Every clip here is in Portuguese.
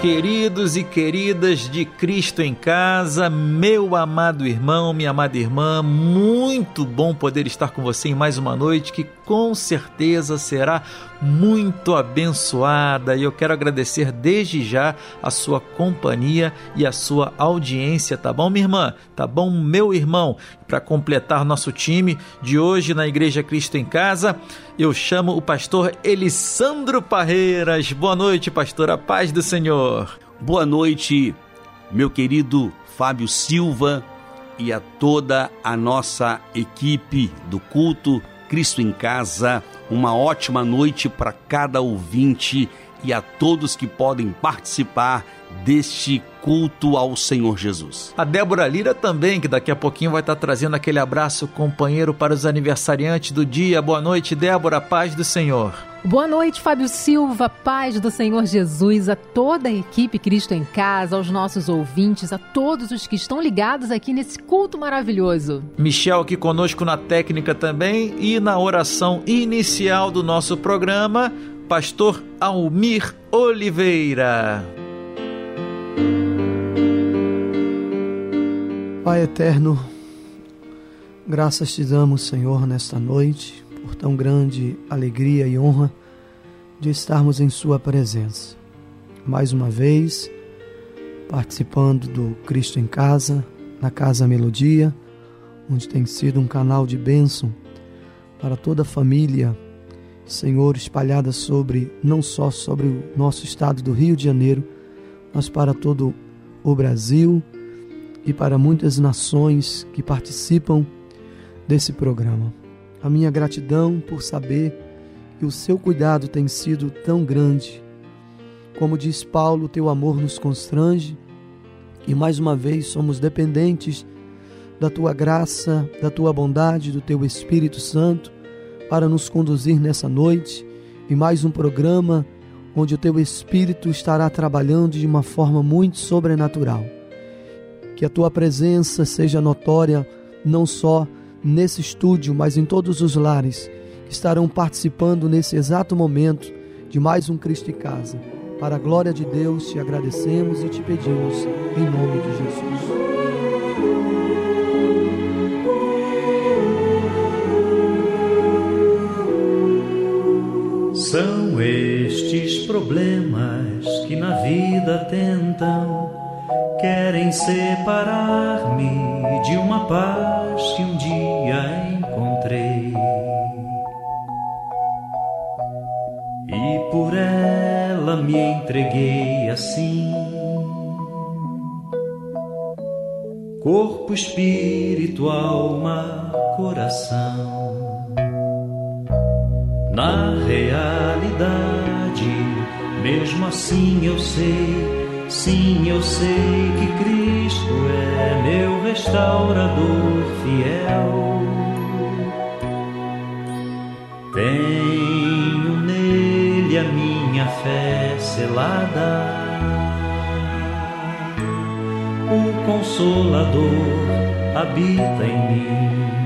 Queridos e queridas de Cristo em casa, meu amado irmão, minha amada irmã, muito bom poder estar com você em mais uma noite. Que com certeza será muito abençoada e eu quero agradecer desde já a sua companhia e a sua audiência, tá bom, minha irmã? Tá bom, meu irmão? Para completar nosso time de hoje na Igreja Cristo em Casa, eu chamo o pastor Elisandro Parreiras. Boa noite, pastor, a paz do Senhor. Boa noite, meu querido Fábio Silva e a toda a nossa equipe do culto Cristo em Casa. Uma ótima noite para cada ouvinte e a todos que podem participar deste culto ao Senhor Jesus. A Débora Lira também, que daqui a pouquinho vai estar trazendo aquele abraço companheiro para os aniversariantes do dia. Boa noite, Débora, paz do Senhor. Boa noite, Fábio Silva, paz do Senhor Jesus, a toda a equipe Cristo em Casa, aos nossos ouvintes, a todos os que estão ligados aqui nesse culto maravilhoso. Michel aqui conosco na técnica também e na oração inicial do nosso programa, pastor Almir Oliveira. Pai eterno, graças te damos, Senhor, nesta noite, por tão grande alegria e honra de estarmos em Sua presença. Mais uma vez, participando do Cristo em Casa, na Casa Melodia, onde tem sido um canal de bênção para toda a família, Senhor, espalhada sobre, não só sobre o nosso estado do Rio de Janeiro, mas para todo o Brasil e para muitas nações que participam desse programa. A minha gratidão por saber que o seu cuidado tem sido tão grande. Como diz Paulo, teu amor nos constrange e mais uma vez somos dependentes da tua graça, da tua bondade, do teu Espírito Santo para nos conduzir nessa noite em mais um programa onde o teu Espírito estará trabalhando de uma forma muito sobrenatural que a tua presença seja notória não só nesse estúdio, mas em todos os lares que estarão participando nesse exato momento de mais um Cristo em Casa. Para a glória de Deus, te agradecemos e te pedimos em nome de Jesus. Estes problemas que na vida tentam querem separar-me de uma paz que um dia encontrei. E por ela me entreguei assim. Corpo, espírito, alma, coração. Na realidade, mesmo assim eu sei Sim, eu sei que Cristo é meu restaurador fiel. Tenho nele a minha fé selada. O Consolador habita em mim.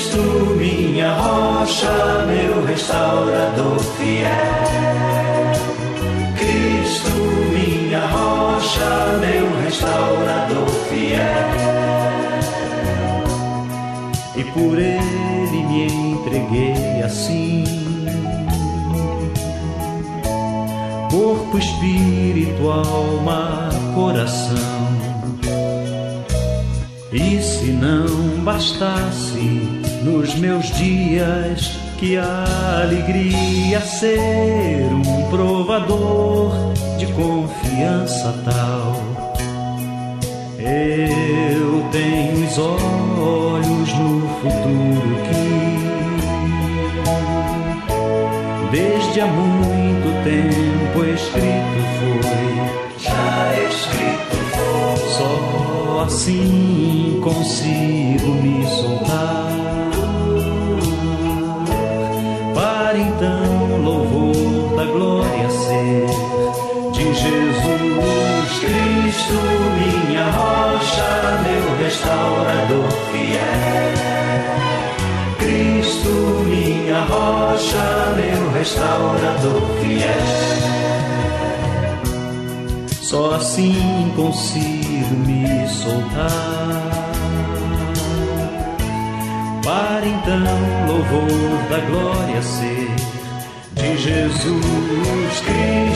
Cristo, minha rocha, meu restaurador fiel minha rocha, meu restaurador fiel. E por ele me entreguei assim. Corpo, espírito, alma, coração. E se não bastasse nos meus dias que a alegria ser um provador de confiança tal. Eu tenho os olhos no futuro que desde há muito tempo escrito foi. Já escrito foi. Só assim consigo Cristo, minha rocha, meu restaurador fiel. Cristo, minha rocha, meu restaurador fiel. Só assim consigo me soltar. Para então louvor da glória ser de Jesus Cristo,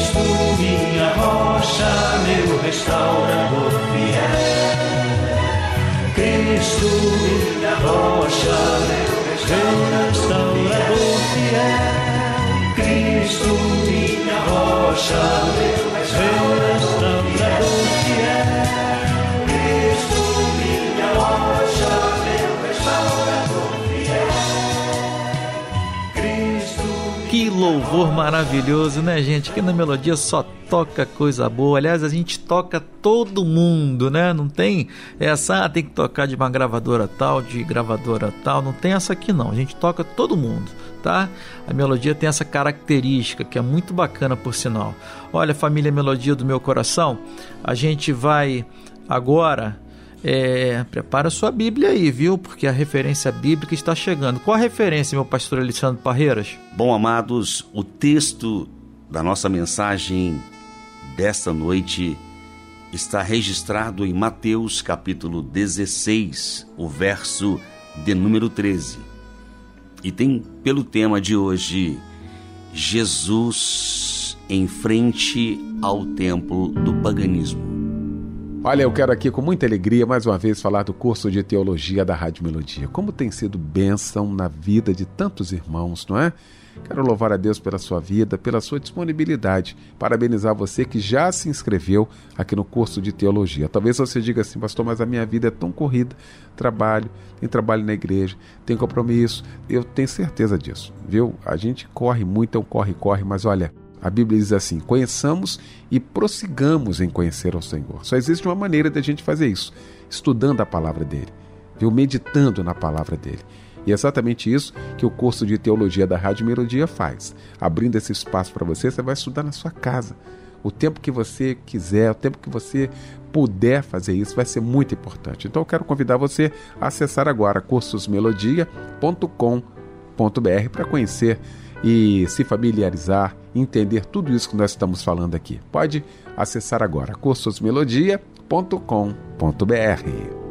minha rocha, meu restaurador fiel. Cristo, louvor maravilhoso, né, gente? Que na melodia só toca coisa boa. Aliás, a gente toca todo mundo, né? Não tem essa, ah, tem que tocar de uma gravadora tal, de gravadora tal. Não tem essa aqui, não. A gente toca todo mundo, tá? A melodia tem essa característica que é muito bacana, por sinal. Olha, família Melodia do meu coração, a gente vai agora. É, prepara sua Bíblia aí, viu? Porque a referência bíblica está chegando. Qual a referência, meu pastor Alexandre Parreiras? Bom, amados, o texto da nossa mensagem desta noite está registrado em Mateus capítulo 16, o verso de número 13. E tem pelo tema de hoje Jesus em frente ao templo do paganismo. Olha, eu quero aqui com muita alegria mais uma vez falar do curso de teologia da Rádio Melodia. Como tem sido bênção na vida de tantos irmãos, não é? Quero louvar a Deus pela sua vida, pela sua disponibilidade. Parabenizar você que já se inscreveu aqui no curso de teologia. Talvez você diga assim, pastor, mas a minha vida é tão corrida. Trabalho, tem trabalho na igreja, tem compromisso. Eu tenho certeza disso, viu? A gente corre muito, é um corre, corre, mas olha, a Bíblia diz assim: conheçamos e prossigamos em conhecer ao Senhor. Só existe uma maneira de a gente fazer isso: estudando a palavra dele, viu? meditando na palavra dele. E é exatamente isso que o curso de teologia da Rádio Melodia faz. Abrindo esse espaço para você, você vai estudar na sua casa. O tempo que você quiser, o tempo que você puder fazer isso, vai ser muito importante. Então eu quero convidar você a acessar agora cursosmelodia.com.br para conhecer e se familiarizar, entender tudo isso que nós estamos falando aqui. Pode acessar agora cursosmelodia.com.br.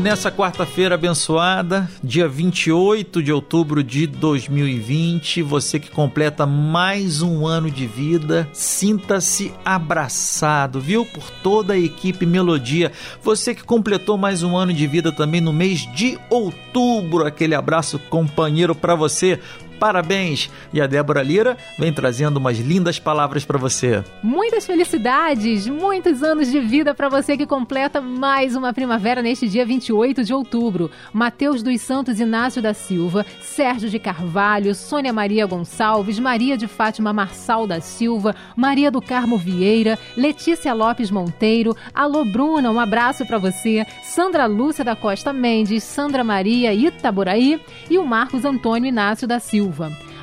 E nessa quarta-feira abençoada, dia 28 de outubro de 2020, você que completa mais um ano de vida, sinta-se abraçado, viu? Por toda a equipe Melodia. Você que completou mais um ano de vida também no mês de outubro, aquele abraço companheiro para você. Parabéns! E a Débora Lira vem trazendo umas lindas palavras para você. Muitas felicidades, muitos anos de vida para você que completa mais uma primavera neste dia 28 de outubro. Mateus dos Santos Inácio da Silva, Sérgio de Carvalho, Sônia Maria Gonçalves, Maria de Fátima Marçal da Silva, Maria do Carmo Vieira, Letícia Lopes Monteiro, Alô Bruna, um abraço para você, Sandra Lúcia da Costa Mendes, Sandra Maria Itaboraí e o Marcos Antônio Inácio da Silva.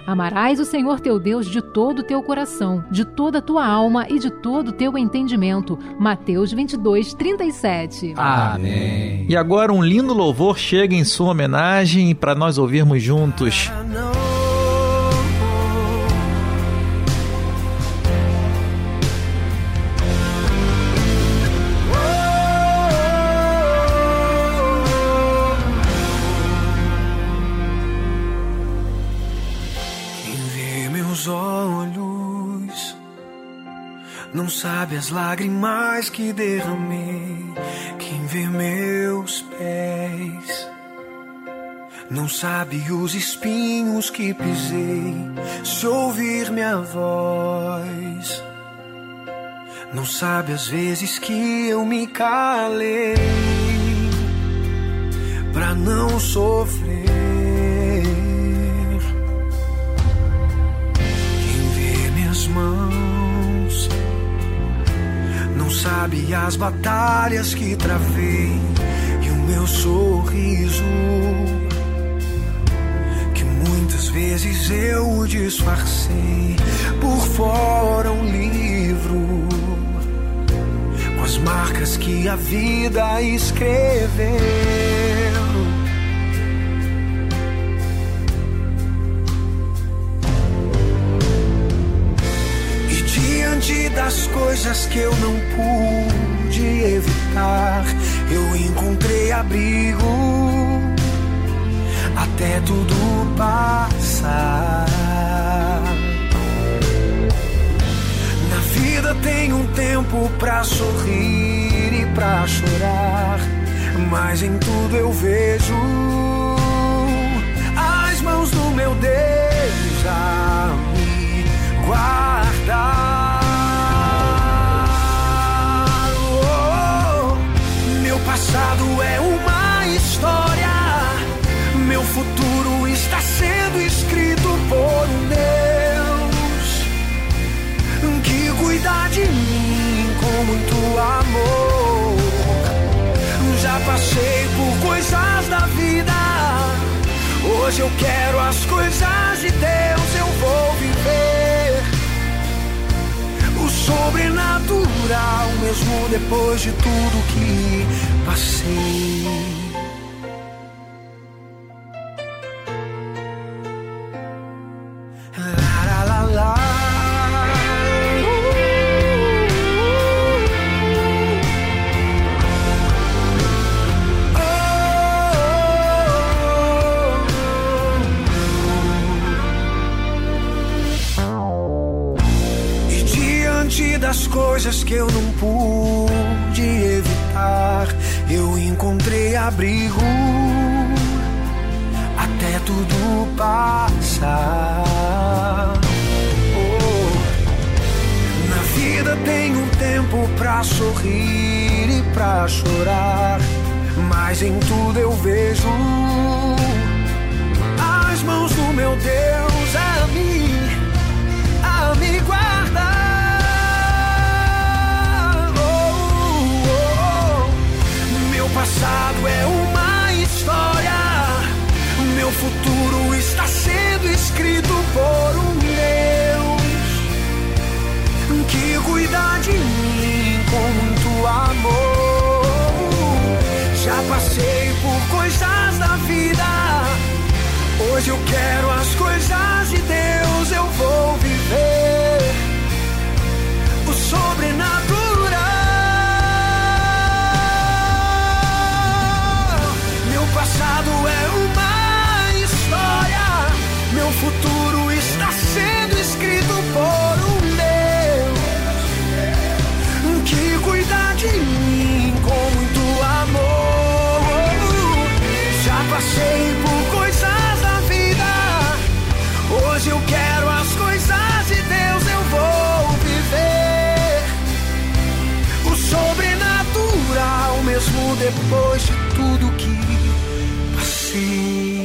Amarás o Senhor teu Deus de todo o teu coração, de toda a tua alma e de todo o teu entendimento. Mateus 22, 37. Amém. E agora um lindo louvor chega em sua homenagem para nós ouvirmos juntos. Quem vê meus olhos não sabe as lágrimas que derramei. Quem vê meus pés Não sabe os espinhos que pisei, se ouvir minha voz. Não sabe as vezes que eu me calei pra não sofrer. Sabe as batalhas que travei e o meu sorriso que muitas vezes eu disfarcei por fora um livro com as marcas que a vida escreveu. Das coisas que eu não pude evitar, eu encontrei abrigo até tudo passar. Na vida tem um tempo pra sorrir e pra chorar, mas em tudo eu vejo as mãos do meu Deus a me guardar. Passado é uma história. Meu futuro está sendo escrito por um Deus que cuida de mim com muito amor. Já passei por coisas da vida. Hoje eu quero as coisas de Deus, eu vou viver o sobrenatural, mesmo depois de tudo que passei.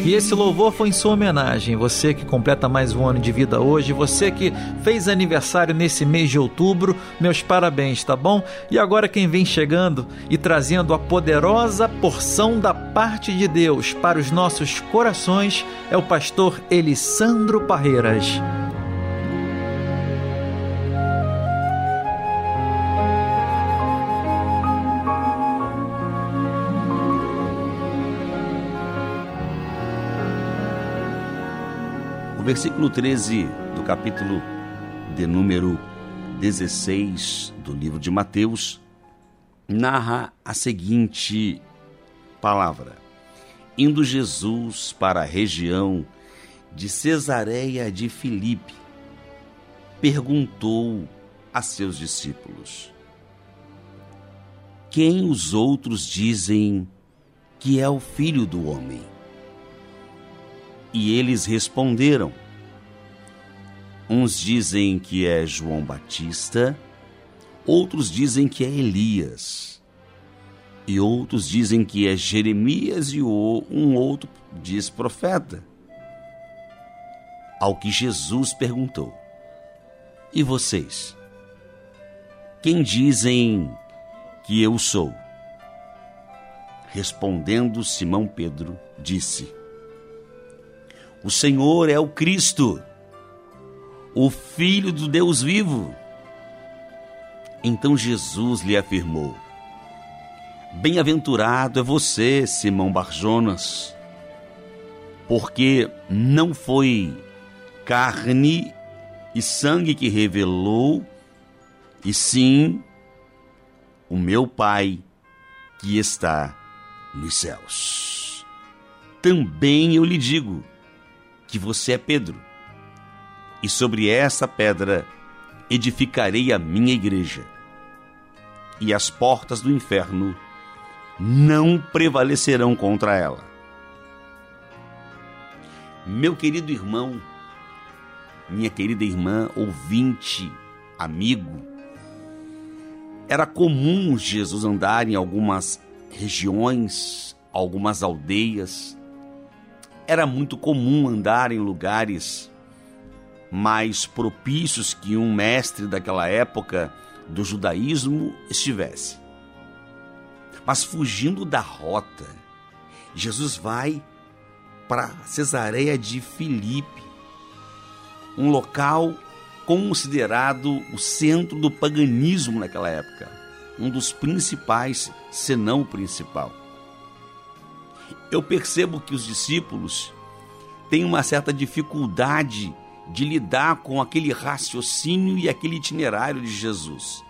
E esse louvor foi em sua homenagem. Você que completa mais um ano de vida hoje, você que fez aniversário nesse mês de outubro, meus parabéns, tá bom? E agora quem vem chegando e trazendo a poderosa porção da parte de Deus para os nossos corações é o pastor Elisandro Parreiras. Versículo 13 do capítulo de número 16 do livro de Mateus narra a seguinte palavra: Indo Jesus para a região de Cesareia de Filipe, perguntou a seus discípulos: Quem os outros dizem que é o filho do homem? E eles responderam: Uns dizem que é João Batista, outros dizem que é Elias, e outros dizem que é Jeremias, e um outro diz profeta. Ao que Jesus perguntou: E vocês? Quem dizem que eu sou? Respondendo Simão Pedro, disse: O Senhor é o Cristo, o Filho do Deus vivo. Então Jesus lhe afirmou: Bem-aventurado é você, Simão Barjonas, porque não foi carne e sangue que revelou, e sim o meu Pai que está nos céus. Também eu lhe digo que você é Pedro, e sobre essa pedra edificarei a minha igreja, e as portas do inferno não prevalecerão contra ela. Meu querido irmão, minha querida irmã, ouvinte, amigo, era comum Jesus andar em algumas regiões, algumas aldeias. Era muito comum andar em lugares mais propícios que um mestre daquela época do judaísmo estivesse. Mas fugindo da rota, Jesus vai para Cesareia de Filipe, um local considerado o centro do paganismo naquela época, um dos principais, se não o principal. Eu percebo que os discípulos têm uma certa dificuldade de lidar com aquele raciocínio e aquele itinerário de Jesus.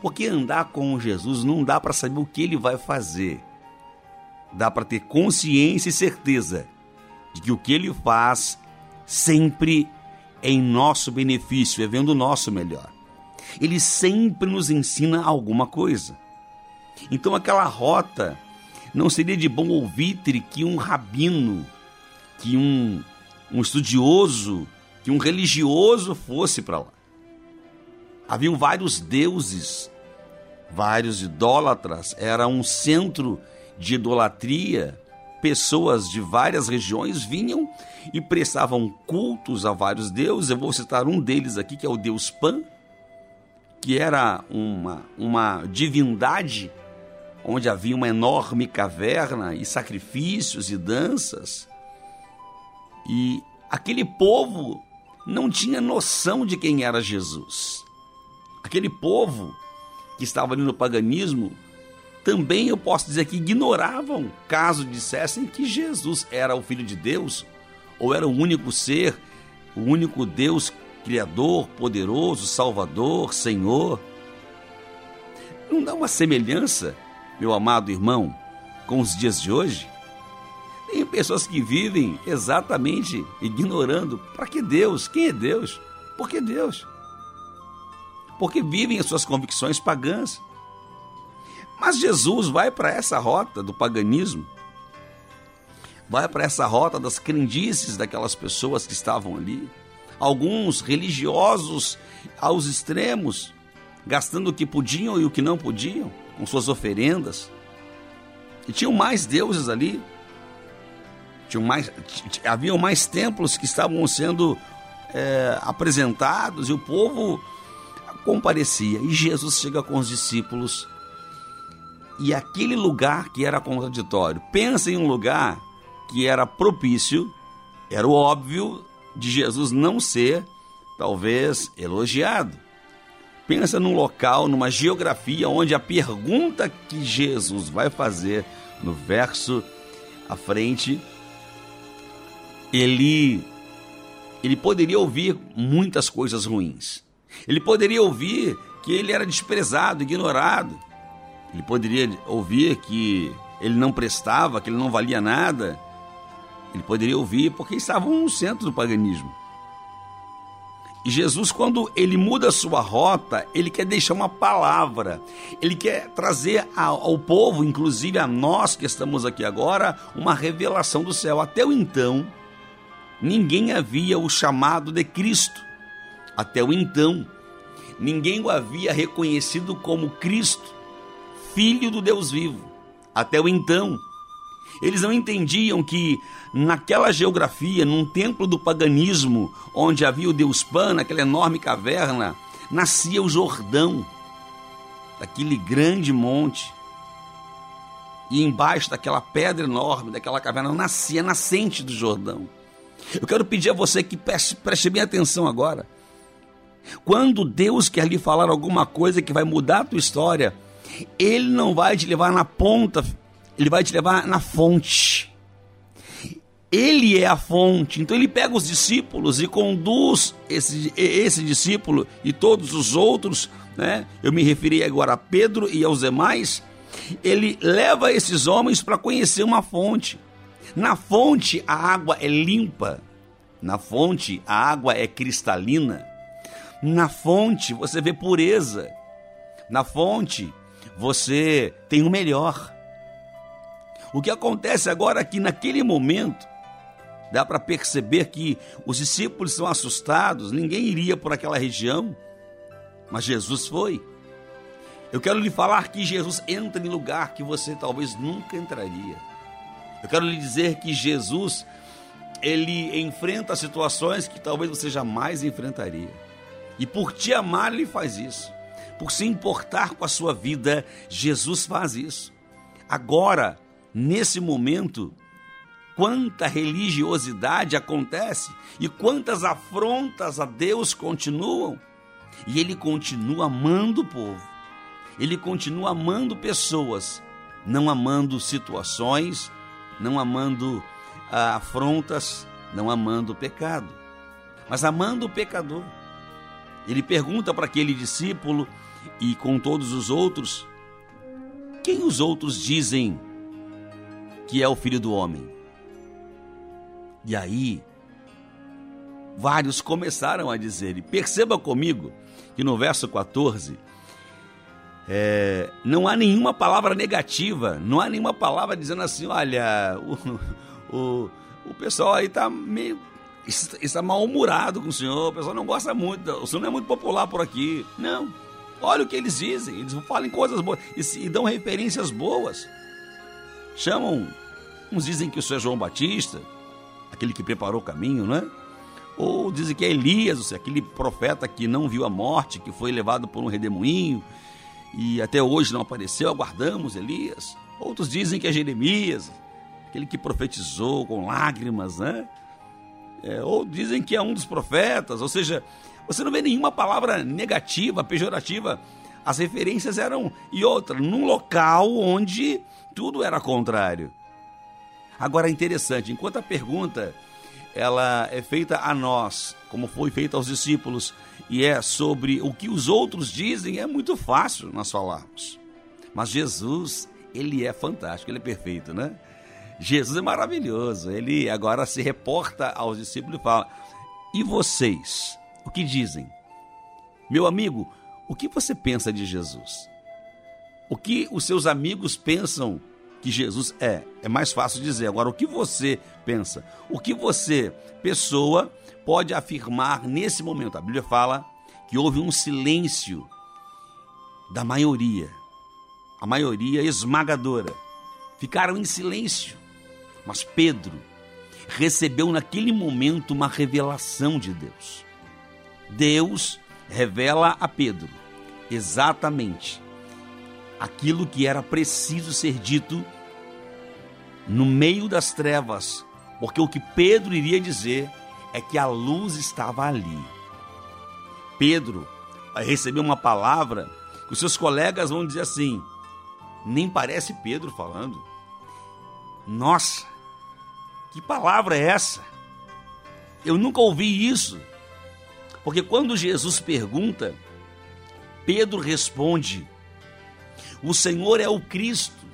Porque andar com Jesus não dá para saber o que ele vai fazer. Dá para ter consciência e certeza de que o que ele faz sempre é em nosso benefício, é vendo o nosso melhor. Ele sempre nos ensina alguma coisa. Então aquela rota não seria de bom ouvitre que um rabino, que um, um estudioso, que um religioso fosse para lá. Haviam vários deuses, vários idólatras, era um centro de idolatria. Pessoas de várias regiões vinham e prestavam cultos a vários deuses. Eu vou citar um deles aqui, que é o deus Pan, que era uma, uma divindade onde havia uma enorme caverna e sacrifícios e danças. E aquele povo não tinha noção de quem era Jesus. Aquele povo que estava ali no paganismo também eu posso dizer que ignoravam caso dissessem que Jesus era o Filho de Deus ou era o único ser, o único Deus Criador, poderoso, Salvador, Senhor. Não dá uma semelhança, meu amado irmão, com os dias de hoje? Tem pessoas que vivem exatamente ignorando para que Deus, quem é Deus, por que Deus? Porque vivem as suas convicções pagãs. Mas Jesus vai para essa rota do paganismo, vai para essa rota das crendices daquelas pessoas que estavam ali, alguns religiosos aos extremos, gastando o que podiam e o que não podiam, com suas oferendas. E tinham mais deuses ali, tinham mais, haviam mais templos que estavam sendo é, apresentados e o povo comparecia. E Jesus chega com os discípulos e aquele lugar que era contraditório. Pensa em um lugar que era propício, era o óbvio de Jesus não ser, talvez, elogiado. Pensa num local, numa geografia onde a pergunta que Jesus vai fazer no verso à frente, ele ele poderia ouvir muitas coisas ruins. Ele poderia ouvir que ele era desprezado, ignorado. Ele poderia ouvir que ele não prestava, que ele não valia nada. Ele poderia ouvir porque estavam no centro do paganismo. E Jesus, quando ele muda a sua rota, ele quer deixar uma palavra. Ele quer trazer ao, ao povo, inclusive a nós que estamos aqui agora, uma revelação do céu. Até o então, ninguém havia o chamado de Cristo. Até o então, ninguém o havia reconhecido como Cristo, Filho do Deus vivo. Até o então, eles não entendiam que naquela geografia, num templo do paganismo, onde havia o Deus Pan, naquela enorme caverna, nascia o Jordão, daquele grande monte. E embaixo daquela pedra enorme, daquela caverna, nascia a nascente do Jordão. Eu quero pedir a você que preste, preste bem atenção agora. Quando Deus quer lhe falar alguma coisa que vai mudar a tua história, Ele não vai te levar na ponta, Ele vai te levar na fonte. Ele é a fonte. Então ele pega os discípulos e conduz esse, esse discípulo e todos os outros, né? Eu me referi agora a Pedro e aos demais. Ele leva esses homens para conhecer uma fonte. Na fonte a água é limpa. Na fonte a água é cristalina. Na fonte você vê pureza. Na fonte você tem o melhor. O que acontece agora é que naquele momento dá para perceber que os discípulos são assustados, ninguém iria por aquela região, mas Jesus foi. Eu quero lhe falar que Jesus entra em lugar que você talvez nunca entraria. Eu quero lhe dizer que Jesus ele enfrenta situações que talvez você jamais enfrentaria. E por te amar, ele faz isso. Por se importar com a sua vida, Jesus faz isso. Agora, nesse momento, quanta religiosidade acontece e quantas afrontas a Deus continuam. E ele continua amando o povo. Ele continua amando pessoas, não amando situações, não amando ah, afrontas, não amando o pecado, mas amando o pecador. Ele pergunta para aquele discípulo e com todos os outros: quem os outros dizem que é o filho do homem? E aí, vários começaram a dizer, e perceba comigo que no verso 14, é, não há nenhuma palavra negativa, não há nenhuma palavra dizendo assim: olha, o, o, o pessoal aí está meio. está mal-humorado com o senhor, o pessoal não gosta muito, o senhor não é muito popular por aqui. Não. Olha o que eles dizem, eles falam coisas boas e, e dão referências boas. Chamam, uns dizem que o senhor é João Batista, aquele que preparou o caminho, né? Ou dizem que é Elias, aquele profeta que não viu a morte, que foi levado por um redemoinho e até hoje não apareceu, aguardamos Elias. Outros dizem que é Jeremias, aquele que profetizou com lágrimas, né? É, ou dizem que é um dos profetas, ou seja, você não vê nenhuma palavra negativa, pejorativa. As referências eram e outra, num local onde tudo era contrário. Agora é interessante, enquanto a pergunta ela é feita a nós, como foi feita aos discípulos, e é sobre o que os outros dizem, é muito fácil nós falarmos. Mas Jesus, ele é fantástico, ele é perfeito, né? Jesus é maravilhoso. Ele agora se reporta aos discípulos e fala: E vocês, o que dizem? Meu amigo, o que você pensa de Jesus? O que os seus amigos pensam que Jesus é? É mais fácil dizer. Agora, o que você pensa? O que você, pessoa, pode afirmar nesse momento? A Bíblia fala que houve um silêncio da maioria, a maioria esmagadora. Ficaram em silêncio. Mas Pedro recebeu naquele momento uma revelação de Deus. Deus revela a Pedro exatamente aquilo que era preciso ser dito no meio das trevas, porque o que Pedro iria dizer é que a luz estava ali. Pedro recebeu uma palavra que os seus colegas vão dizer assim: nem parece Pedro falando. Nossa, que palavra é essa? Eu nunca ouvi isso. Porque quando Jesus pergunta, Pedro responde: O Senhor é o Cristo.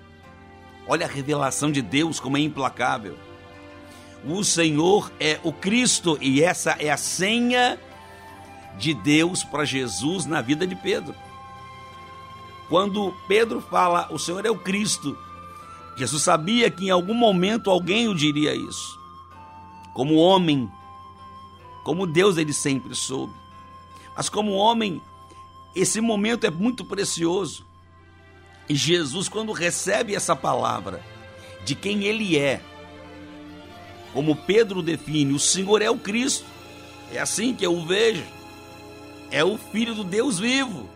Olha a revelação de Deus como é implacável. O Senhor é o Cristo e essa é a senha de Deus para Jesus na vida de Pedro. Quando Pedro fala, o Senhor é o Cristo, Jesus sabia que em algum momento alguém o diria isso. Como homem, como Deus ele sempre soube. Mas como homem, esse momento é muito precioso. Jesus, quando recebe essa palavra de quem ele é, como Pedro define, o Senhor é o Cristo. É assim que eu o vejo. É o Filho do Deus vivo.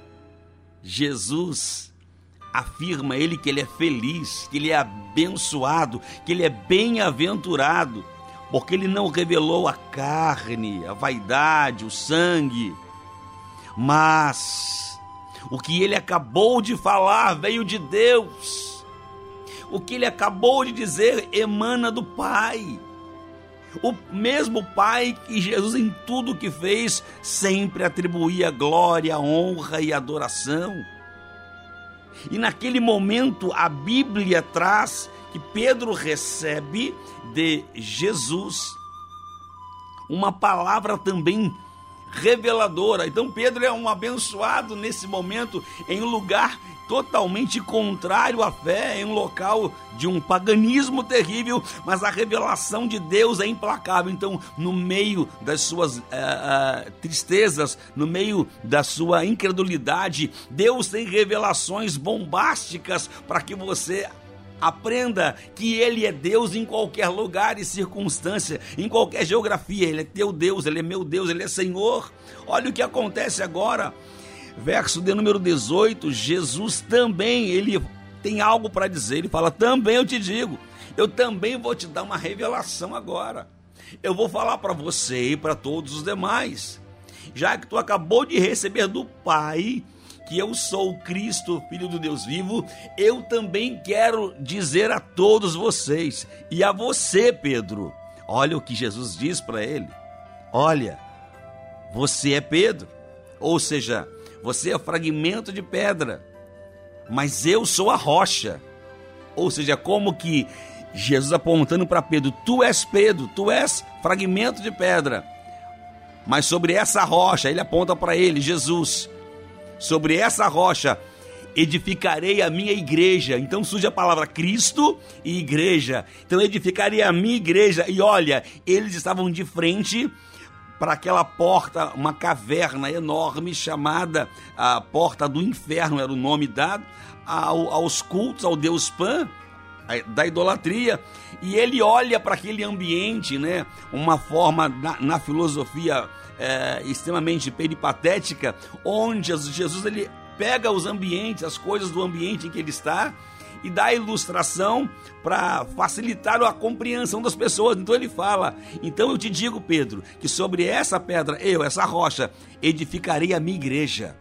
Jesus afirma ele que ele é feliz, que ele é abençoado, que ele é bem-aventurado, porque ele não revelou a carne, a vaidade, o sangue, mas o que ele acabou de falar veio de Deus. O que ele acabou de dizer emana do Pai. O mesmo Pai que Jesus, em tudo que fez, sempre atribuía glória, honra e adoração. E naquele momento, a Bíblia traz que Pedro recebe de Jesus uma palavra também reveladora. Então, Pedro é um abençoado nesse momento em um lugar totalmente contrário à fé, em um local de um paganismo terrível, mas a revelação de Deus é implacável. Então, no meio das suas uh, uh, tristezas, no meio da sua incredulidade, Deus tem revelações bombásticas para que você Aprenda que Ele é Deus em qualquer lugar e circunstância, em qualquer geografia. Ele é teu Deus, Ele é meu Deus, Ele é Senhor. Olha o que acontece agora verso de número 18, Jesus também, ele tem algo para dizer, ele fala: "Também eu te digo, eu também vou te dar uma revelação agora. Eu vou falar para você e para todos os demais, já que tu acabou de receber do Pai que eu sou o Cristo, filho do Deus vivo, eu também quero dizer a todos vocês e a você, Pedro. Olha o que Jesus diz para ele. Olha, você é Pedro. Ou seja, você é fragmento de pedra, mas eu sou a rocha. Ou seja, como que Jesus apontando para Pedro: Tu és Pedro, tu és fragmento de pedra. Mas sobre essa rocha, ele aponta para ele, Jesus. Sobre essa rocha edificarei a minha igreja. Então surge a palavra Cristo e igreja. Então edificarei a minha igreja. E olha, eles estavam de frente para aquela porta, uma caverna enorme chamada a Porta do Inferno, era o nome dado ao, aos cultos ao deus Pan, da idolatria. E ele olha para aquele ambiente, né? Uma forma na, na filosofia é, extremamente peripatética, onde Jesus ele pega os ambientes, as coisas do ambiente em que ele está e dá ilustração para facilitar a compreensão das pessoas. Então ele fala: Então eu te digo, Pedro, que sobre essa pedra, eu, essa rocha, edificarei a minha igreja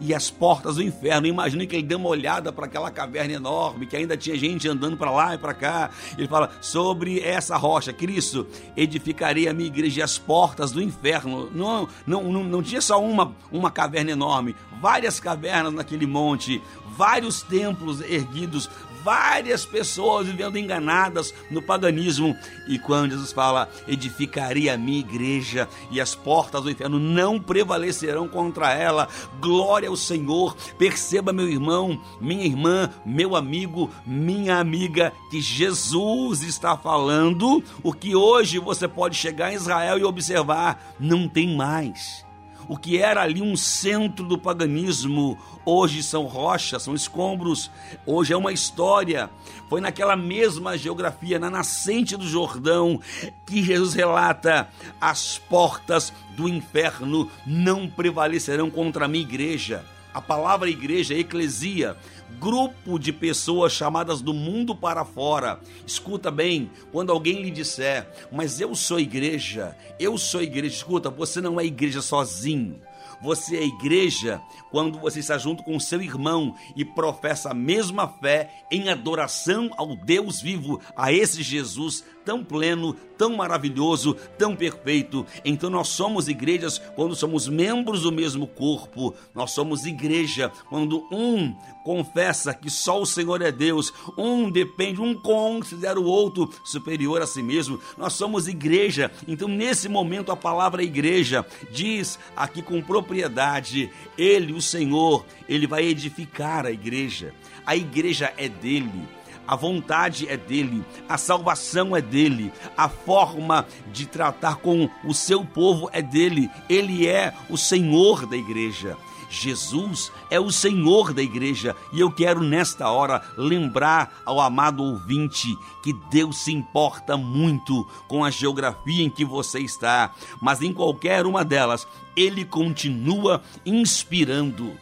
e as portas do inferno. Imagina que ele deu uma olhada para aquela caverna enorme, que ainda tinha gente andando para lá e para cá. Ele fala: Sobre essa rocha, Cristo, edificarei a minha igreja e as portas do inferno. Não, não, não, não tinha só uma, uma caverna enorme, várias cavernas naquele monte, vários templos erguidos, várias pessoas vivendo enganadas no paganismo. E quando Jesus fala, edificarei a minha igreja e as portas do inferno não prevalecerão contra ela, glória ao Senhor. Perceba, meu irmão, minha irmã, meu amigo, minha amiga, que Jesus está falando o que hoje você pode chegar em Israel e observar, não tem mais o que era ali um centro do paganismo, hoje são rochas, são escombros, hoje é uma história. Foi naquela mesma geografia, na nascente do Jordão, que Jesus relata: as portas do inferno não prevalecerão contra a minha igreja. A palavra igreja eclesia, grupo de pessoas chamadas do mundo para fora. Escuta bem, quando alguém lhe disser, mas eu sou igreja, eu sou igreja, escuta, você não é igreja sozinho. Você é igreja quando você está junto com o seu irmão e professa a mesma fé em adoração ao Deus vivo, a esse Jesus tão pleno, tão maravilhoso, tão perfeito. Então nós somos igrejas quando somos membros do mesmo corpo. Nós somos igreja quando um confessa que só o Senhor é Deus, um depende, um considera o outro superior a si mesmo. Nós somos igreja. Então nesse momento a palavra igreja diz aqui com propriedade, ele, o Senhor, ele vai edificar a igreja. A igreja é dele A vontade é dele, a salvação é dele, a forma de tratar com o seu povo é dele. Ele é o Senhor da igreja. Jesus é o Senhor da igreja e eu quero nesta hora lembrar ao amado ouvinte que Deus se importa muito com a geografia em que você está, mas em qualquer uma delas, ele continua inspirando,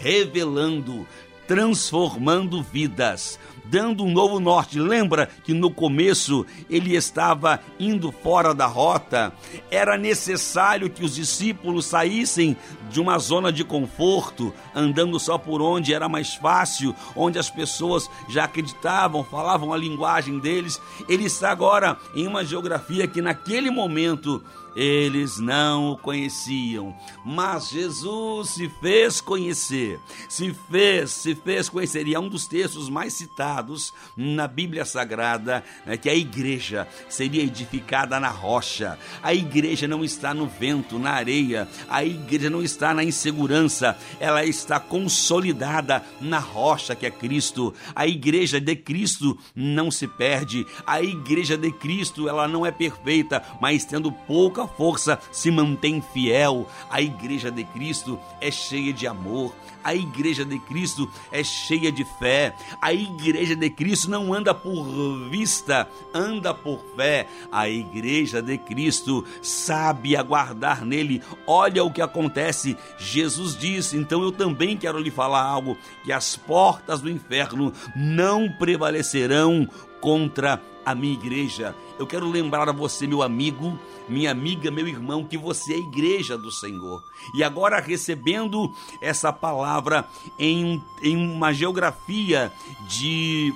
revelando, transformando vidas, dando um novo norte. Lembra que no começo ele estava indo fora da rota? Era necessário que os discípulos saíssem de uma zona de conforto, andando só por onde era mais fácil, onde as pessoas já acreditavam, falavam a linguagem deles. Ele está agora em uma geografia que naquele momento eles não o conheciam, mas Jesus se fez conhecer, se fez, se fez conhecer. E é um dos textos mais citados na Bíblia Sagrada, né, que a igreja seria edificada na rocha. A igreja não está no vento, na areia, a igreja não está na insegurança, ela está consolidada na rocha que é Cristo. A igreja de Cristo não se perde, a igreja de Cristo ela não é perfeita, mas tendo pouca força se mantém fiel. A igreja de Cristo é cheia de amor. A igreja de Cristo é cheia de fé. A igreja de Cristo não anda por vista, anda por fé. A igreja de Cristo sabe aguardar nele. Olha o que acontece. Jesus disse: então eu também quero lhe falar algo: que as portas do inferno não prevalecerão contra a minha igreja. Eu quero lembrar a você, meu amigo, minha amiga, meu irmão, que você é a igreja do Senhor. E agora, recebendo essa palavra em, em uma geografia de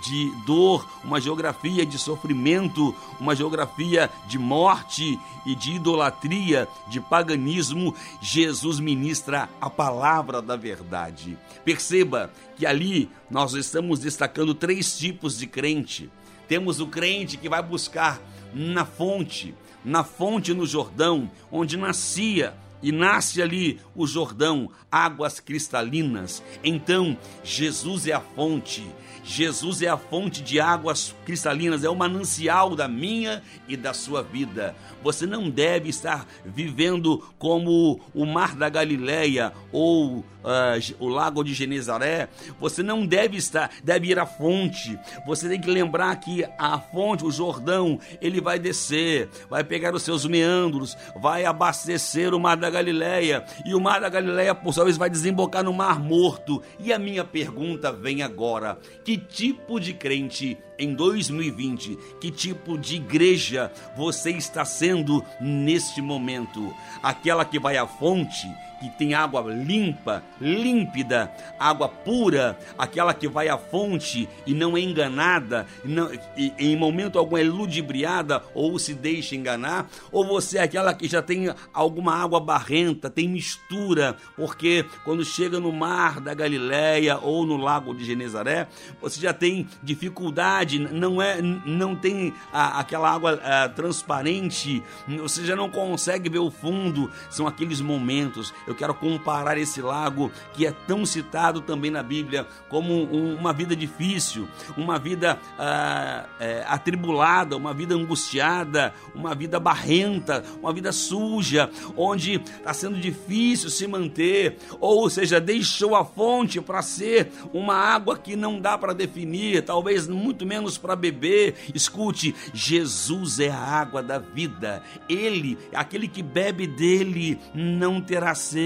de dor, uma geografia de sofrimento, uma geografia de morte e de idolatria, de paganismo, Jesus ministra a palavra da verdade. Perceba que ali nós estamos destacando três tipos de crente. Temos o crente que vai buscar na fonte, na fonte no Jordão, onde nascia e nasce ali o Jordão, águas cristalinas. Então, Jesus é a fonte. Jesus é a fonte de águas cristalinas, é o manancial da minha e da sua vida. Você não deve estar vivendo como o mar da Galileia ou uh, o lago de Genezaré. Você não deve estar, deve ir à fonte. Você tem que lembrar que a fonte, o Jordão, ele vai descer, vai pegar os seus meandros, vai abastecer o mar da Galileia e o mar da Galileia, por sua vez, vai desembocar no mar morto. E a minha pergunta vem agora: que tipo de crente em 2020, que tipo de igreja você está sendo neste momento? Aquela que vai à fonte, que tem água limpa, límpida, água pura, aquela que vai à fonte e não é enganada, não, e, em momento algum é ludibriada ou se deixa enganar, ou você é aquela que já tem alguma água barrenta, tem mistura, porque quando chega no mar da Galileia ou no lago de Genezaré, você já tem dificuldade, não é, não tem a, aquela água a, transparente, você já não consegue ver o fundo, são aqueles momentos. Eu quero comparar esse lago que é tão citado também na Bíblia como um, uma vida difícil, uma vida ah, é, atribulada, uma vida angustiada, uma vida barrenta, uma vida suja, onde está sendo difícil se manter, ou seja, deixou a fonte para ser uma água que não dá para definir, talvez muito menos para beber. Escute, Jesus é a água da vida. Ele, aquele que bebe dele, não terá sede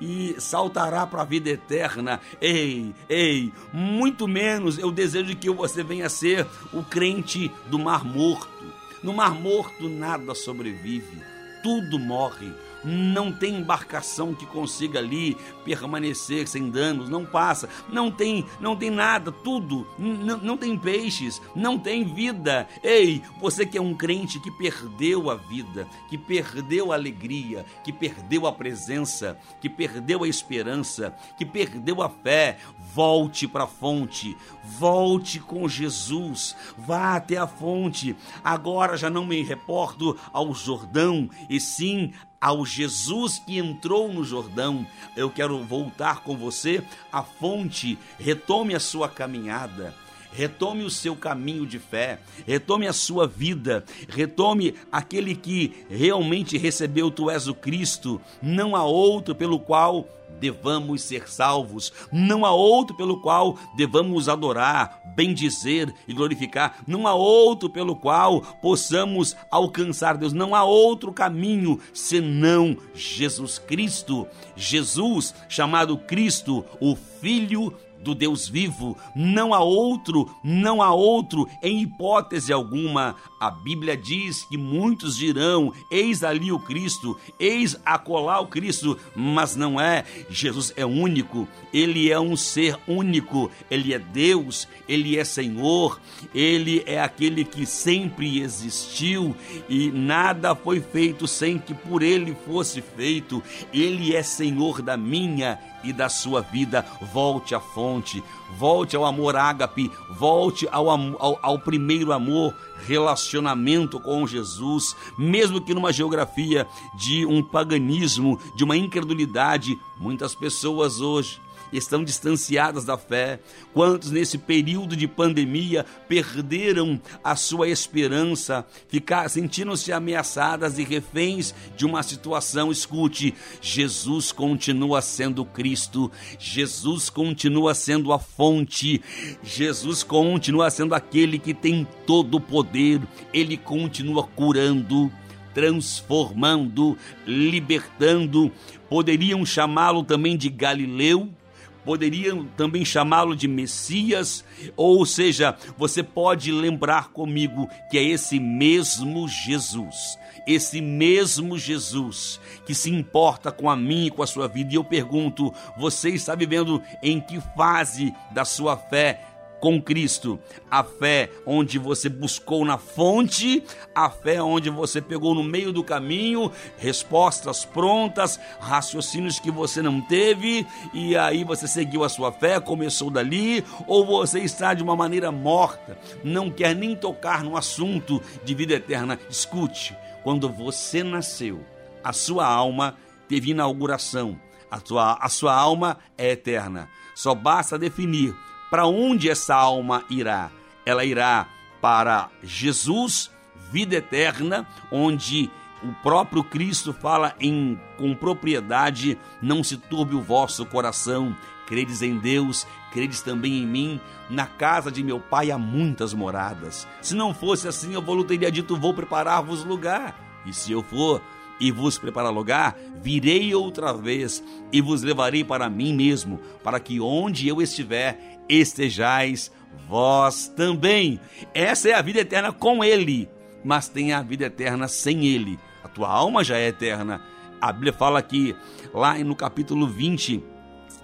e saltará para a vida eterna. Ei, ei, muito menos eu desejo que você venha ser o crente do Mar Morto. No Mar Morto nada sobrevive, tudo morre não tem embarcação que consiga ali permanecer sem danos, não passa, não tem, não tem nada, tudo, não tem peixes, não tem vida. Ei, você que é um crente que perdeu a vida, que perdeu a alegria, que perdeu a presença, que perdeu a esperança, que perdeu a fé, volte para a fonte, volte com Jesus, vá até a fonte. Agora já não me reporto ao Jordão, e sim ao Jesus que entrou no Jordão. Eu quero voltar com você à fonte, retome a sua caminhada. retome o seu caminho de fé, retome a sua vida, retome aquele que realmente recebeu tu és o Cristo, não há outro pelo qual devamos ser salvos, não há outro pelo qual devamos adorar, bendizer e glorificar, não há outro pelo qual possamos alcançar Deus, não há outro caminho senão Jesus Cristo. Jesus, chamado Cristo, o Filho do Deus vivo, não há outro, não há outro, em hipótese alguma. A Bíblia diz que muitos dirão: Eis ali o Cristo, eis acolá o Cristo, mas não é. Jesus é único, ele é um ser único, ele é Deus, ele é Senhor, ele é aquele que sempre existiu e nada foi feito sem que por ele fosse feito. Ele é Senhor da minha e da sua vida. Volte à fonte, volte ao amor ágape, volte ao, ao, ao primeiro amor, relacionamento com Jesus, mesmo que numa geografia de um paganismo, de uma incredulidade. Muitas pessoas hoje estão distanciadas da fé, quantos nesse período de pandemia perderam a sua esperança, ficar sentindo-se ameaçadas e reféns de uma situação. Escute, Jesus continua sendo Cristo, Jesus continua sendo a fonte, Jesus continua sendo aquele que tem todo o poder, ele continua curando transformando, libertando. Poderiam chamá-lo também de Galileu, poderiam também chamá-lo de Messias, ou seja, você pode lembrar comigo que é esse mesmo Jesus, esse mesmo Jesus que se importa com a mim e com a sua vida. E eu pergunto: você está vivendo em que fase da sua fé? Com Cristo. A fé onde você buscou na fonte, a fé onde você pegou no meio do caminho respostas prontas, raciocínios que você não teve e aí você seguiu a sua fé, começou dali, ou você está de uma maneira morta, não quer nem tocar no assunto de vida eterna. Escute, quando você nasceu, a sua alma teve inauguração. A sua, a sua alma é eterna. Só basta definir para onde essa alma irá? Ela irá para Jesus, vida eterna, onde o próprio Cristo fala em com propriedade: não se turbe o vosso coração, credes em Deus, credes também em mim. Na casa de meu pai há muitas moradas. Se não fosse assim, eu vou teria dito: vou preparar-vos lugar. E se eu for e vos preparar lugar, virei outra vez e vos levarei para mim mesmo, para que onde eu estiver, estejais vós também. Essa é a vida eterna com Ele, mas tem a vida eterna sem Ele. A tua alma já é eterna. A Bíblia fala que lá no capítulo 20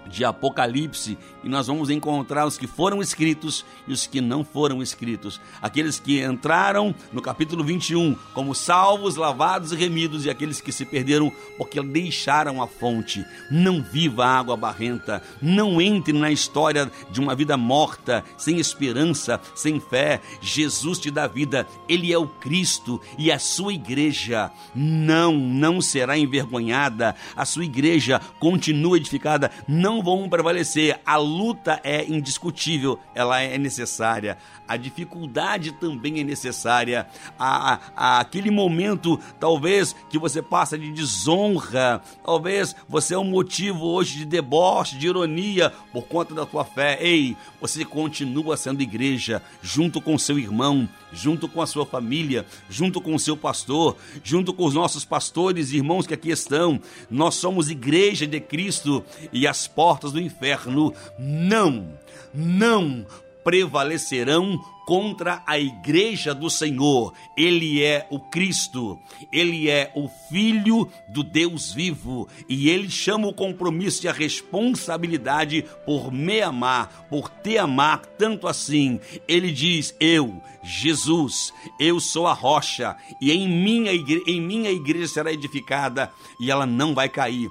de Apocalipse e nós vamos encontrar os que foram escritos e os que não foram escritos. Aqueles que entraram no capítulo 21 como salvos, lavados e remidos, e aqueles que se perderam porque deixaram a fonte. Não viva a água barrenta, não entre na história de uma vida morta, sem esperança, sem fé. Jesus te dá vida, Ele é o Cristo e a sua igreja não, não será envergonhada, a sua igreja continua edificada, não vão prevalecer. A luta é indiscutível, ela é necessária. A dificuldade também é necessária. A, a, aquele momento, talvez, que você passa de desonra, talvez você é um motivo hoje de deboche, de ironia por conta da tua fé. Ei, você continua sendo igreja, junto com seu irmão, junto com a sua família, junto com o seu pastor, junto com os nossos pastores e irmãos que aqui estão. Nós somos igreja de Cristo e as portas do inferno não, não prevalecerão contra a igreja do Senhor. Ele é o Cristo, ele é o Filho do Deus vivo e ele chama o compromisso e a responsabilidade por me amar, por te amar tanto assim. Ele diz: Eu, Jesus, eu sou a rocha e em minha igreja, em minha igreja será edificada e ela não vai cair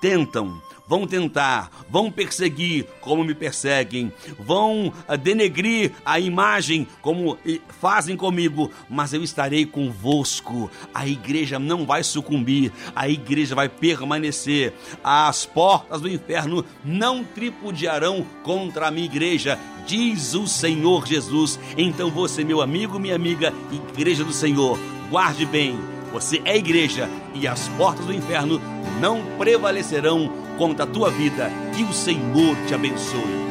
tentam, vão tentar, vão perseguir como me perseguem, vão ah, denegrir a imagem como fazem comigo, mas eu estarei convosco. A igreja não vai sucumbir, a igreja vai permanecer. As portas do inferno não tripudiarão contra a minha igreja, diz o Senhor Jesus. Então você, meu amigo, minha amiga, igreja do Senhor, guarde bem. Você é igreja e as portas do inferno não prevalecerão contra a tua vida. Que o Senhor te abençoe.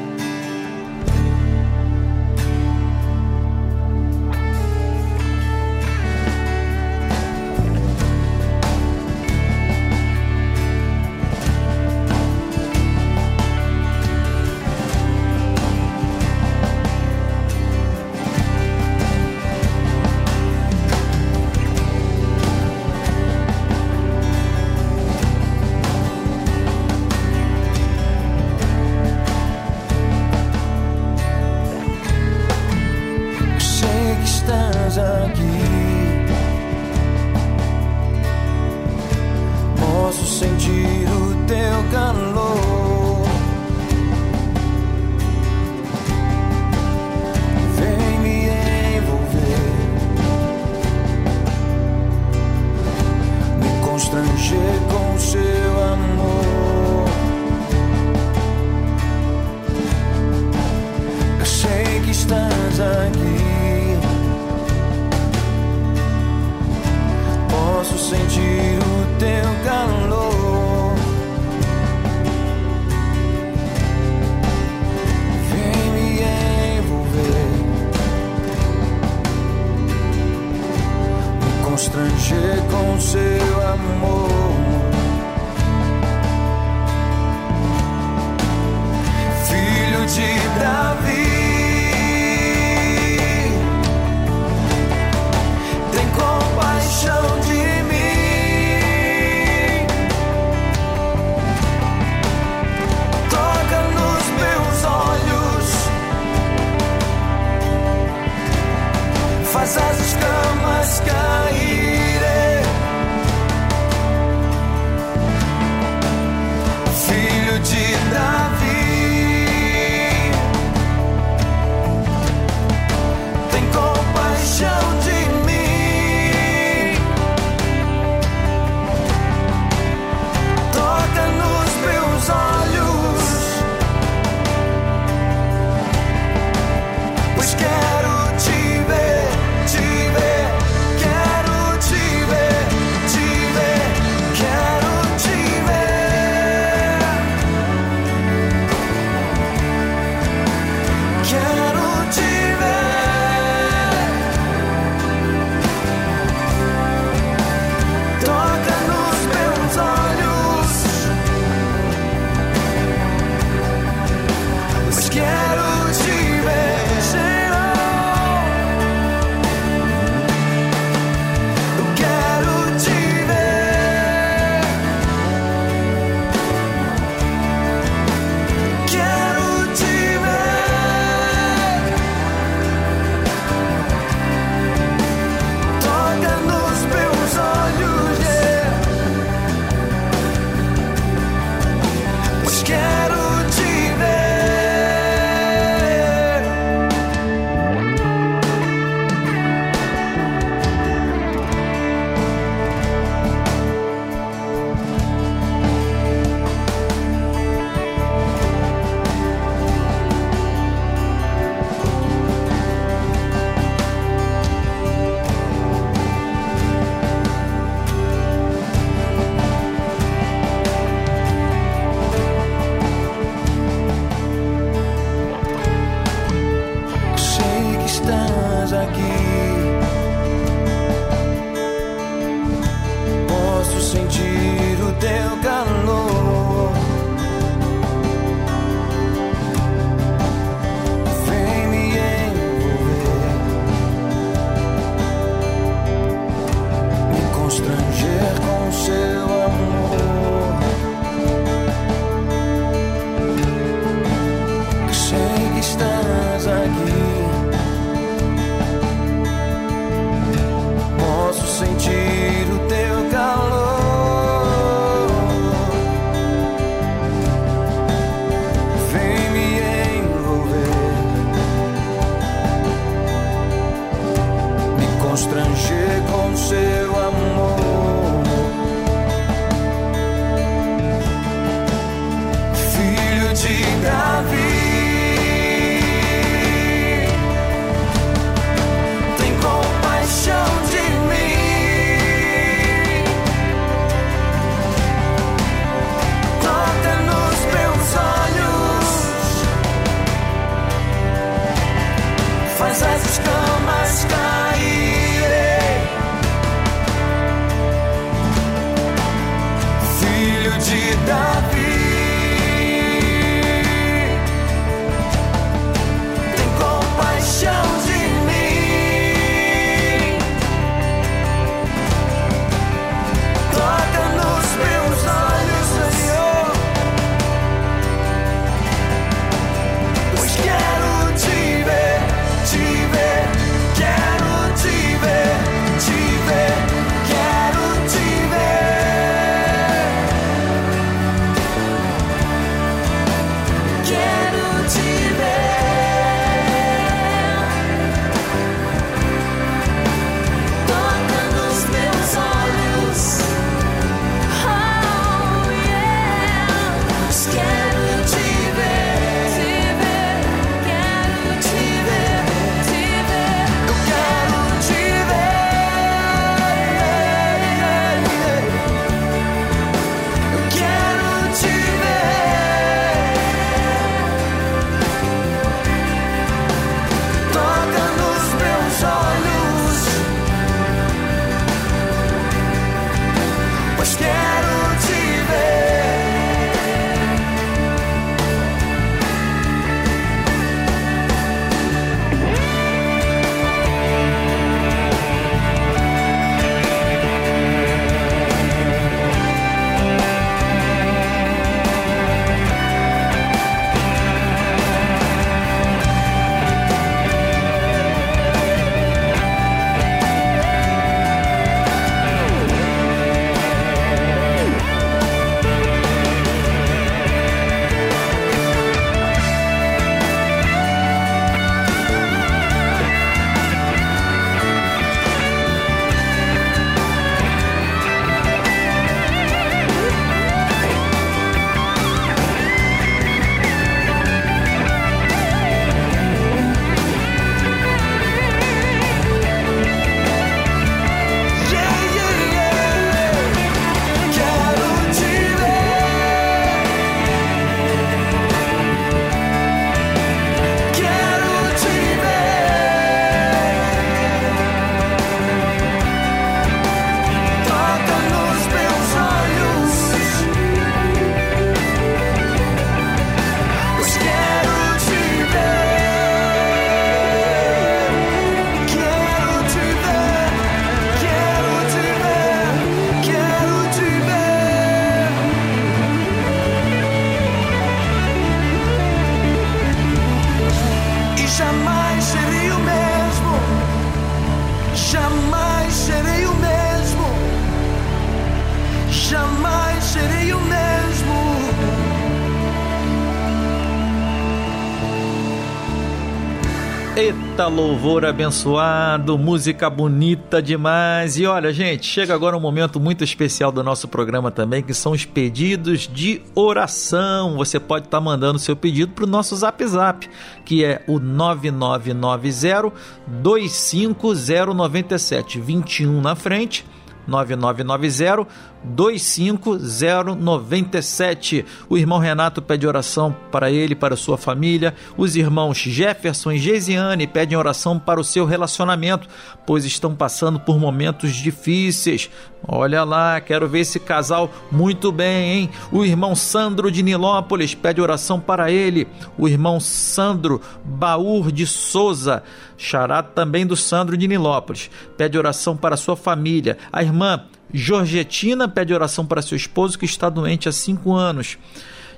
Louvor abençoado, música bonita demais. E olha, gente, chega agora um momento muito especial do nosso programa também, que são os pedidos de oração. Você pode estar mandando seu pedido para o nosso Zap Zap, que é o 9990 25097, 21 na frente. 9990 25097. O irmão Renato pede oração para ele, para sua família. Os irmãos Jefferson e Geisiane pedem oração para o seu relacionamento, pois estão passando por momentos difíceis. Olha lá, quero ver esse casal muito bem, hein? O irmão Sandro de Nilópolis pede oração para ele. O irmão Sandro Baur de Souza, xará também do Sandro de Nilópolis, pede oração para sua família. A irmã Georgetina pede oração para seu esposo que está doente há cinco anos.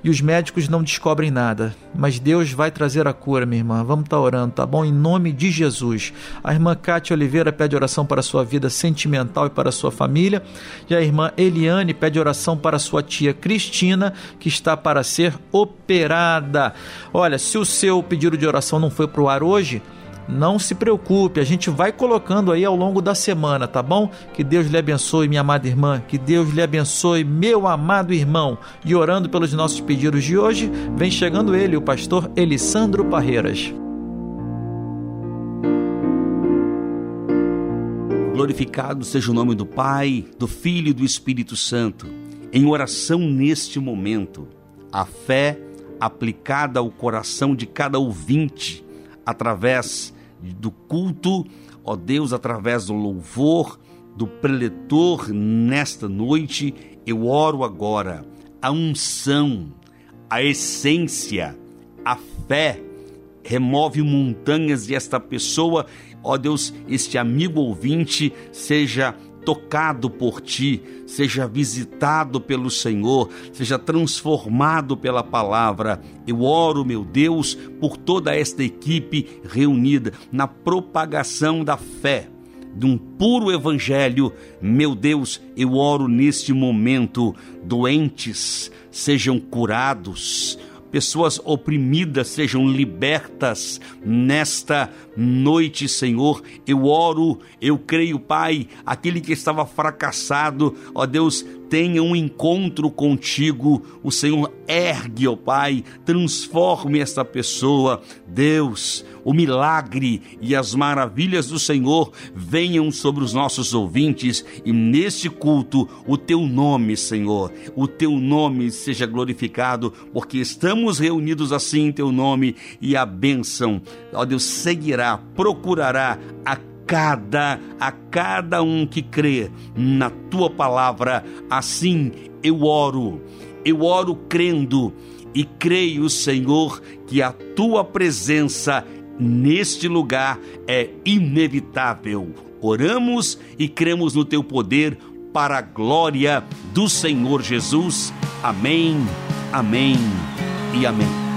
E os médicos não descobrem nada. Mas Deus vai trazer a cura, minha irmã. Vamos estar orando, tá bom? Em nome de Jesus. A irmã Cátia Oliveira pede oração para sua vida sentimental e para sua família. E a irmã Eliane pede oração para sua tia Cristina, que está para ser operada. Olha, se o seu pedido de oração não foi para o ar hoje, Não se preocupe, a gente vai colocando aí ao longo da semana, tá bom? Que Deus lhe abençoe, minha amada irmã. Que Deus lhe abençoe, meu amado irmão. E orando pelos nossos pedidos de hoje, vem chegando ele, o pastor Elisandro Parreiras. Glorificado seja o nome do Pai, do Filho e do Espírito Santo. Em oração neste momento, a fé aplicada ao coração de cada ouvinte, através do culto, ó Deus, através do louvor, do preletor nesta noite, eu oro agora a unção, a essência, a fé remove montanhas e esta pessoa, ó Deus, este amigo ouvinte seja tocado por ti, seja visitado pelo Senhor, seja transformado pela palavra. Eu oro, meu Deus, por toda esta equipe reunida na propagação da fé. De um puro evangelho, meu Deus, eu oro neste momento. Doentes sejam curados, pessoas oprimidas sejam libertas nesta noite, Senhor. Eu oro, eu creio, Pai, aquele que estava fracassado, ó Deus, tenha um encontro contigo. O Senhor ergue, ó Pai, transforme esta pessoa. Deus, o milagre e as maravilhas do Senhor venham sobre os nossos ouvintes e neste culto o teu nome, Senhor, o teu nome seja glorificado, porque estamos reunidos assim em teu nome e a bênção, ó Deus, seguirá, procurará a cada a cada um que crê na tua palavra. Assim eu oro. Eu oro crendo e creio, Senhor, que a tua presença neste lugar é inevitável. Oramos e cremos no teu poder para a glória do Senhor Jesus. Amém. Amém e amém.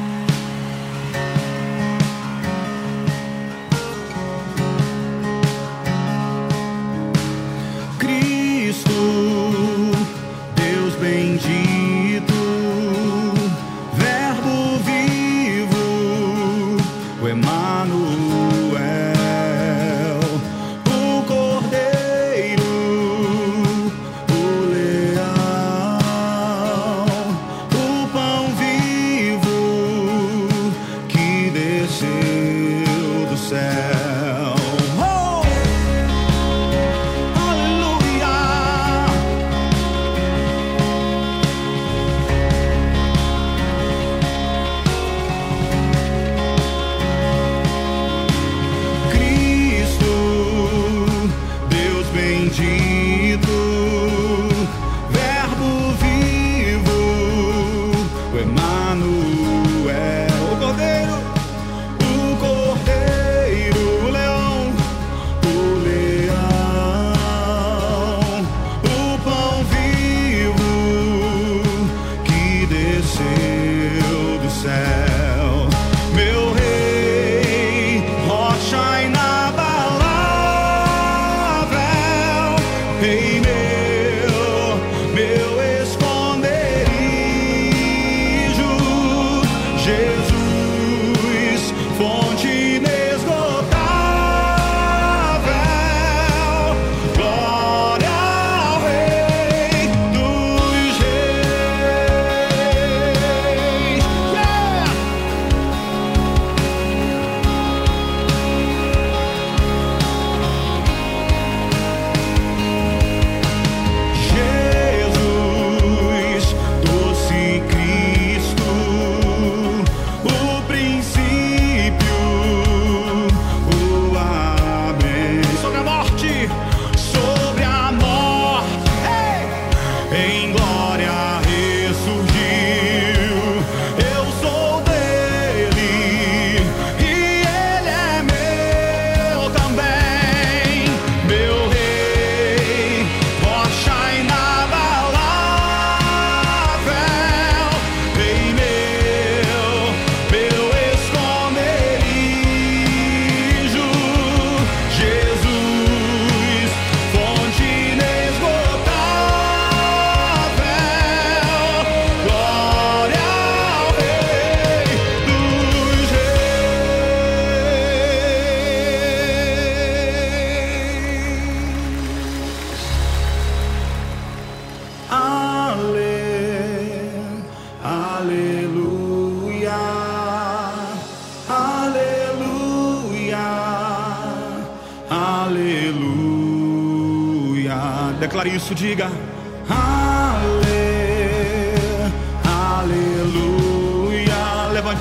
desceu do céu.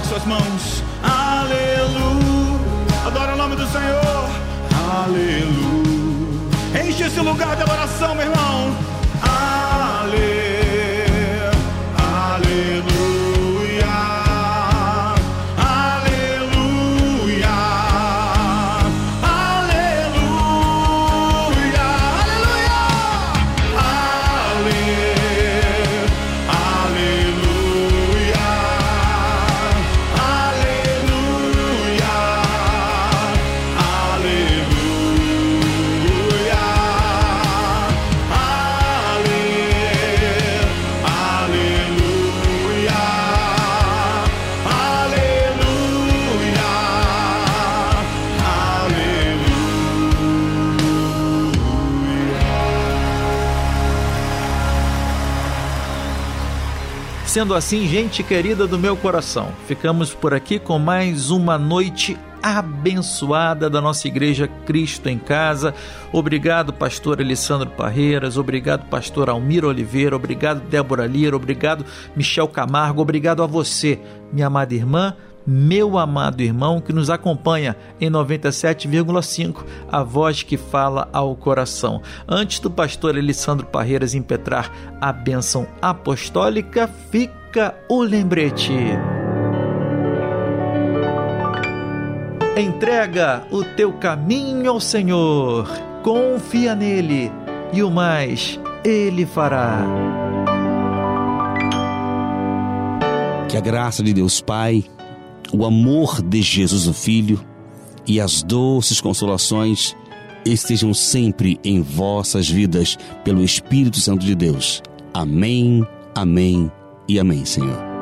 Levante suas mãos. Aleluia. Adora o nome do Senhor. Aleluia. Enche esse lugar de adoração, meu irmão. Ale, aleluia. Sendo assim, gente querida do meu coração, ficamos por aqui com mais uma noite abençoada da nossa igreja Cristo em Casa. Obrigado, pastor Alessandro Parreiras, obrigado, pastor Almir Oliveira, obrigado, Débora Lira, obrigado, Michel Camargo, obrigado a você, minha amada irmã, meu amado irmão que nos acompanha em 97,5, a voz que fala ao coração. Antes do pastor Alessandro Parreiras impetrar a bênção apostólica, fica o lembrete. Entrega o teu caminho ao Senhor, confia nele e o mais ele fará. Que a graça de Deus Pai, o amor de Jesus o Filho e as doces consolações estejam sempre em vossas vidas pelo Espírito Santo de Deus. Amém, amém e amém, Senhor.